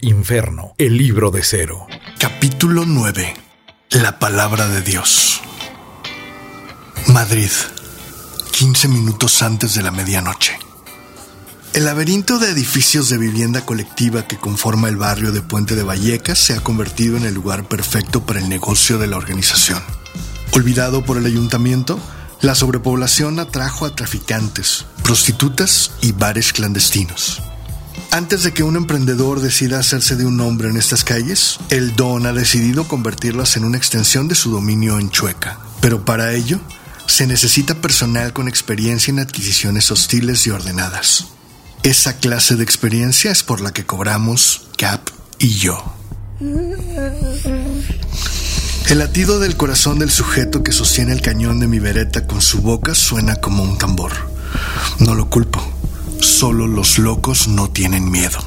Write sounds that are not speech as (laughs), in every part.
Inferno, el libro de cero. Capítulo 9. La palabra de Dios. Madrid. 15 minutos antes de la medianoche. El laberinto de edificios de vivienda colectiva que conforma el barrio de Puente de Vallecas se ha convertido en el lugar perfecto para el negocio de la organización. Olvidado por el ayuntamiento, la sobrepoblación atrajo a traficantes, prostitutas y bares clandestinos. Antes de que un emprendedor decida hacerse de un nombre en estas calles, el Don ha decidido convertirlas en una extensión de su dominio en Chueca. Pero para ello, se necesita personal con experiencia en adquisiciones hostiles y ordenadas. Esa clase de experiencia es por la que cobramos Cap y yo. El latido del corazón del sujeto que sostiene el cañón de mi vereta con su boca suena como un tambor. No lo culpo. Solo los locos no tienen miedo.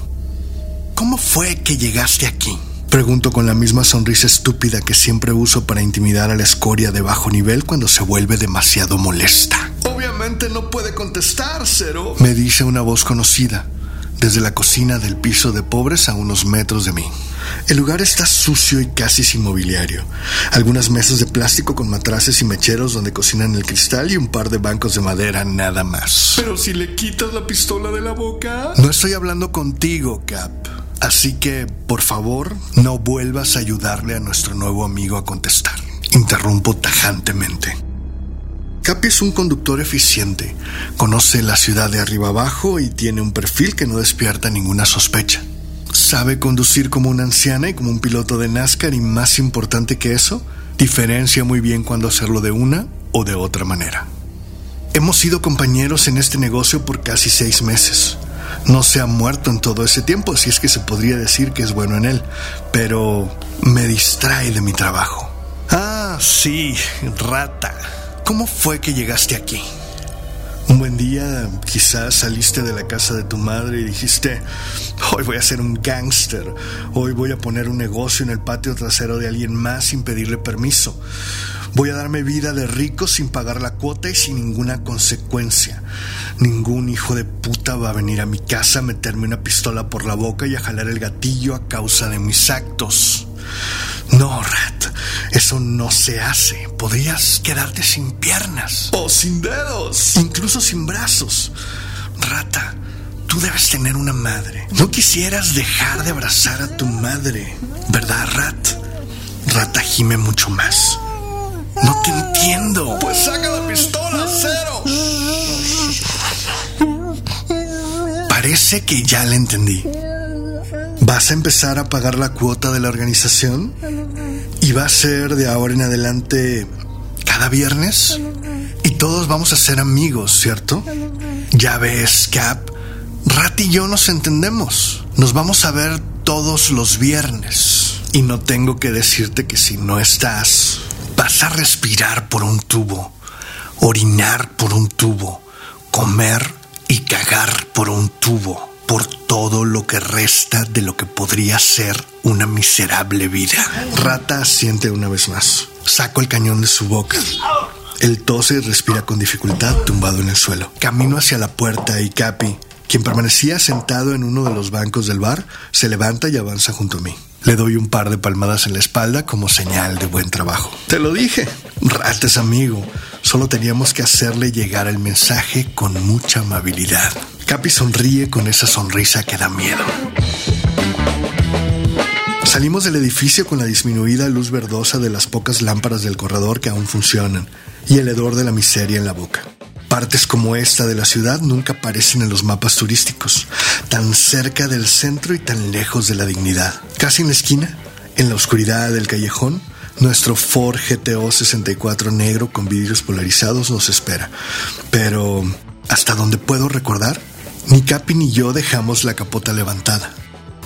¿Cómo fue que llegaste aquí? Pregunto con la misma sonrisa estúpida que siempre uso para intimidar a la escoria de bajo nivel cuando se vuelve demasiado molesta. Obviamente no puede contestar, Cero. Me dice una voz conocida, desde la cocina del piso de pobres a unos metros de mí. El lugar está sucio y casi sin mobiliario. Algunas mesas de plástico con matraces y mecheros donde cocinan el cristal y un par de bancos de madera nada más. Pero si le quitas la pistola de la boca... No estoy hablando contigo, Cap. Así que, por favor, no vuelvas a ayudarle a nuestro nuevo amigo a contestar. Interrumpo tajantemente. Capi es un conductor eficiente, conoce la ciudad de arriba abajo y tiene un perfil que no despierta ninguna sospecha. Sabe conducir como una anciana y como un piloto de NASCAR y más importante que eso, diferencia muy bien cuando hacerlo de una o de otra manera. Hemos sido compañeros en este negocio por casi seis meses. No se ha muerto en todo ese tiempo, si es que se podría decir que es bueno en él, pero me distrae de mi trabajo. Ah, sí, rata. ¿Cómo fue que llegaste aquí? Un buen día quizás saliste de la casa de tu madre y dijiste, hoy voy a ser un gángster, hoy voy a poner un negocio en el patio trasero de alguien más sin pedirle permiso. Voy a darme vida de rico sin pagar la cuota y sin ninguna consecuencia. Ningún hijo de puta va a venir a mi casa a meterme una pistola por la boca y a jalar el gatillo a causa de mis actos. No, Rat, eso no se hace. Podrías quedarte sin piernas. O sin dedos. Incluso sin brazos. Rata, tú debes tener una madre. No quisieras dejar de abrazar a tu madre, ¿verdad, Rat? Rata gime mucho más. No te entiendo. Pues saca la pistola, cero. Parece que ya la entendí. ¿Vas a empezar a pagar la cuota de la organización? ¿Y va a ser de ahora en adelante cada viernes? Y todos vamos a ser amigos, ¿cierto? Ya ves, Cap, Rat y yo nos entendemos. Nos vamos a ver todos los viernes. Y no tengo que decirte que si no estás, vas a respirar por un tubo, orinar por un tubo, comer y cagar por un tubo por todo lo que resta de lo que podría ser una miserable vida. Rata siente una vez más. Saco el cañón de su boca. Él tose y respira con dificultad tumbado en el suelo. Camino hacia la puerta y Capi, quien permanecía sentado en uno de los bancos del bar, se levanta y avanza junto a mí. Le doy un par de palmadas en la espalda como señal de buen trabajo. Te lo dije, Rata es amigo. Solo teníamos que hacerle llegar el mensaje con mucha amabilidad. Capi sonríe con esa sonrisa que da miedo. Salimos del edificio con la disminuida luz verdosa de las pocas lámparas del corredor que aún funcionan y el hedor de la miseria en la boca. Partes como esta de la ciudad nunca aparecen en los mapas turísticos, tan cerca del centro y tan lejos de la dignidad. Casi en la esquina, en la oscuridad del callejón, nuestro Ford GTO 64 negro con vidrios polarizados nos espera. Pero, hasta donde puedo recordar, ni Capi ni yo dejamos la capota levantada.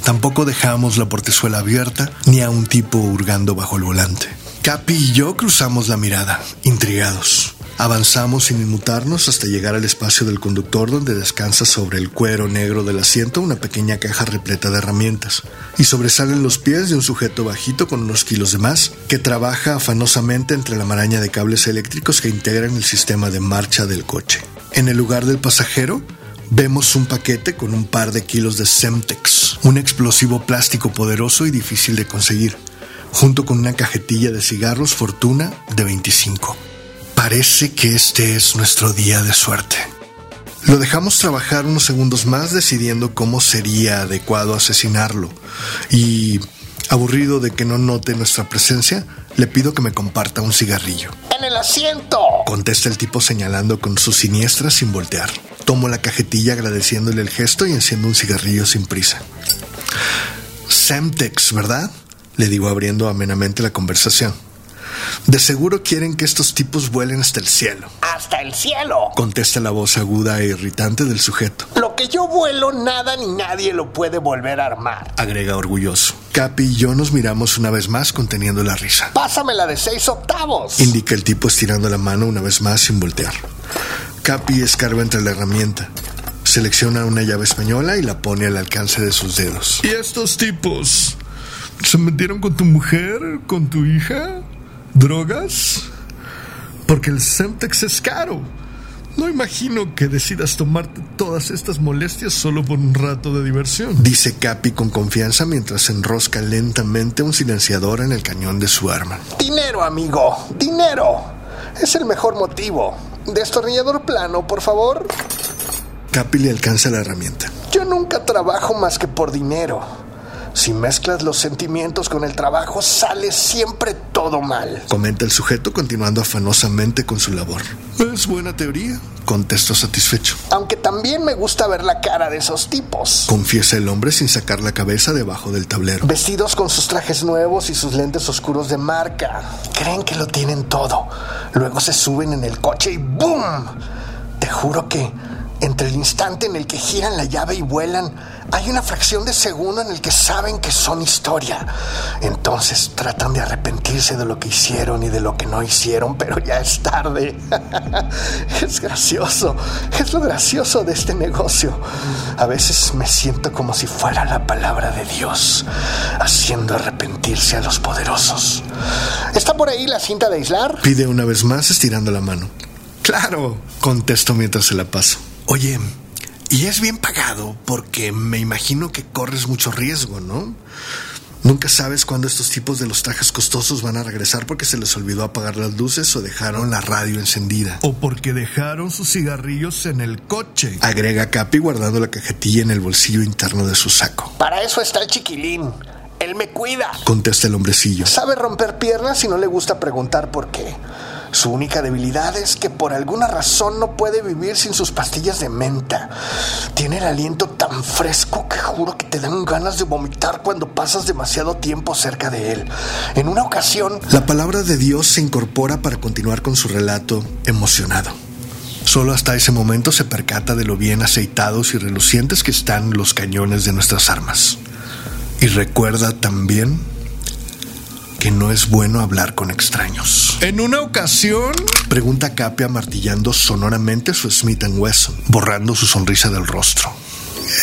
Tampoco dejamos la portezuela abierta ni a un tipo hurgando bajo el volante. Capi y yo cruzamos la mirada, intrigados. Avanzamos sin inmutarnos hasta llegar al espacio del conductor donde descansa sobre el cuero negro del asiento una pequeña caja repleta de herramientas y sobresalen los pies de un sujeto bajito con unos kilos de más que trabaja afanosamente entre la maraña de cables eléctricos que integran el sistema de marcha del coche. En el lugar del pasajero vemos un paquete con un par de kilos de Semtex, un explosivo plástico poderoso y difícil de conseguir, junto con una cajetilla de cigarros Fortuna de 25. Parece que este es nuestro día de suerte. Lo dejamos trabajar unos segundos más decidiendo cómo sería adecuado asesinarlo y, aburrido de que no note nuestra presencia, le pido que me comparta un cigarrillo. ¡En el asiento! Contesta el tipo señalando con su siniestra sin voltear. Tomo la cajetilla agradeciéndole el gesto y enciendo un cigarrillo sin prisa. Semtex, ¿verdad? Le digo abriendo amenamente la conversación. De seguro quieren que estos tipos vuelen hasta el cielo. ¡Hasta el cielo! Contesta la voz aguda e irritante del sujeto. Lo que yo vuelo, nada ni nadie lo puede volver a armar. Agrega orgulloso. Capi y yo nos miramos una vez más conteniendo la risa. Pásame la de seis octavos. Indica el tipo estirando la mano una vez más sin voltear. Capi escarba entre la herramienta. Selecciona una llave española y la pone al alcance de sus dedos. ¿Y estos tipos? ¿Se metieron con tu mujer? ¿Con tu hija? ¿Drogas? Porque el Semtex es caro. No imagino que decidas tomarte todas estas molestias solo por un rato de diversión. Dice Capi con confianza mientras enrosca lentamente un silenciador en el cañón de su arma. Dinero, amigo. Dinero. Es el mejor motivo. Destornillador plano, por favor. Capi le alcanza la herramienta. Yo nunca trabajo más que por dinero. Si mezclas los sentimientos con el trabajo, sale siempre todo mal. Comenta el sujeto continuando afanosamente con su labor. Es buena teoría, contesto satisfecho. Aunque también me gusta ver la cara de esos tipos. Confiesa el hombre sin sacar la cabeza debajo del tablero. Vestidos con sus trajes nuevos y sus lentes oscuros de marca. Creen que lo tienen todo. Luego se suben en el coche y ¡boom! Te juro que entre el instante en el que giran la llave y vuelan, hay una fracción de segundo en el que saben que son historia. Entonces tratan de arrepentirse de lo que hicieron y de lo que no hicieron, pero ya es tarde. (laughs) es gracioso. Es lo gracioso de este negocio. A veces me siento como si fuera la palabra de Dios, haciendo arrepentirse a los poderosos. ¿Está por ahí la cinta de aislar? Pide una vez más estirando la mano. Claro, contesto mientras se la paso. Oye, y es bien pagado porque me imagino que corres mucho riesgo, ¿no? Nunca sabes cuándo estos tipos de los trajes costosos van a regresar porque se les olvidó apagar las luces o dejaron la radio encendida. O porque dejaron sus cigarrillos en el coche. Agrega Capi guardando la cajetilla en el bolsillo interno de su saco. Para eso está el chiquilín. Él me cuida. Contesta el hombrecillo. Sabe romper piernas y no le gusta preguntar por qué. Su única debilidad es que por alguna razón no puede vivir sin sus pastillas de menta. Tiene el aliento tan fresco que juro que te dan ganas de vomitar cuando pasas demasiado tiempo cerca de él. En una ocasión... La palabra de Dios se incorpora para continuar con su relato emocionado. Solo hasta ese momento se percata de lo bien aceitados y relucientes que están los cañones de nuestras armas. Y recuerda también que no es bueno hablar con extraños. En una ocasión, pregunta Capia martillando sonoramente su Smith Wesson, borrando su sonrisa del rostro.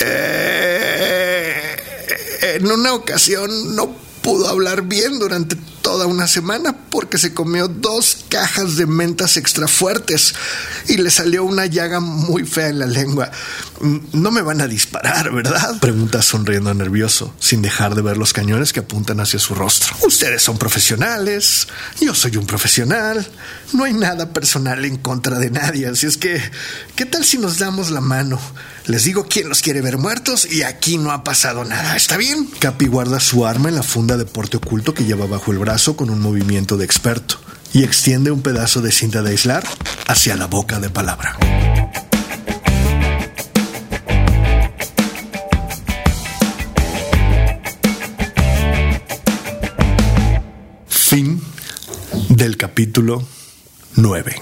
Eh, en una ocasión no pudo hablar bien durante toda una semana porque se comió dos cajas de mentas extra fuertes y le salió una llaga muy fea en la lengua. Mm, no me van a disparar, ¿verdad? Pregunta sonriendo nervioso, sin dejar de ver los cañones que apuntan hacia su rostro. Ustedes son profesionales, yo soy un profesional, no hay nada personal en contra de nadie, así es que, ¿qué tal si nos damos la mano? Les digo quién los quiere ver muertos y aquí no ha pasado nada, ¿está bien? Capi guarda su arma en la funda de porte oculto que lleva bajo el brazo con un movimiento de experto y extiende un pedazo de cinta de aislar hacia la boca de palabra. Fin del capítulo 9.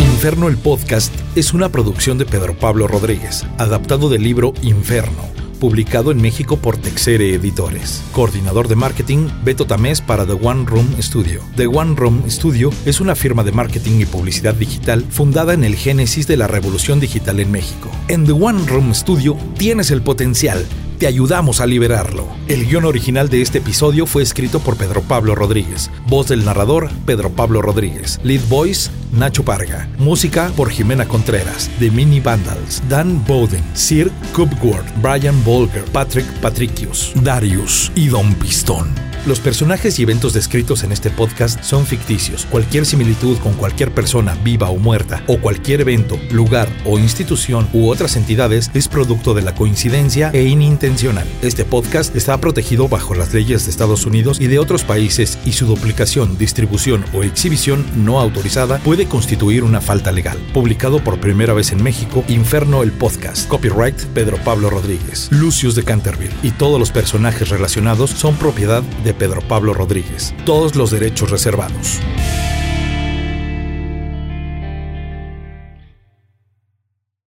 Inferno el podcast es una producción de Pedro Pablo Rodríguez, adaptado del libro Inferno, publicado en México por Texere Editores. Coordinador de marketing, Beto Tamés para The One Room Studio. The One Room Studio es una firma de marketing y publicidad digital fundada en el génesis de la revolución digital en México. En The One Room Studio tienes el potencial te ayudamos a liberarlo. El guion original de este episodio fue escrito por Pedro Pablo Rodríguez. Voz del narrador, Pedro Pablo Rodríguez. Lead voice, Nacho Parga. Música por Jimena Contreras, The Mini Vandals, Dan Bowden, Sir Cupworth, Brian Bolger, Patrick Patricius, Darius y Don Pistón. Los personajes y eventos descritos en este podcast son ficticios. Cualquier similitud con cualquier persona viva o muerta, o cualquier evento, lugar o institución u otras entidades es producto de la coincidencia e inintencional. Este podcast está protegido bajo las leyes de Estados Unidos y de otros países y su duplicación, distribución o exhibición no autorizada puede constituir una falta legal. Publicado por primera vez en México, Inferno el Podcast. Copyright Pedro Pablo Rodríguez. Lucius de Canterville. Y todos los personajes relacionados son propiedad de Pedro Pablo Rodríguez. Todos los derechos reservados.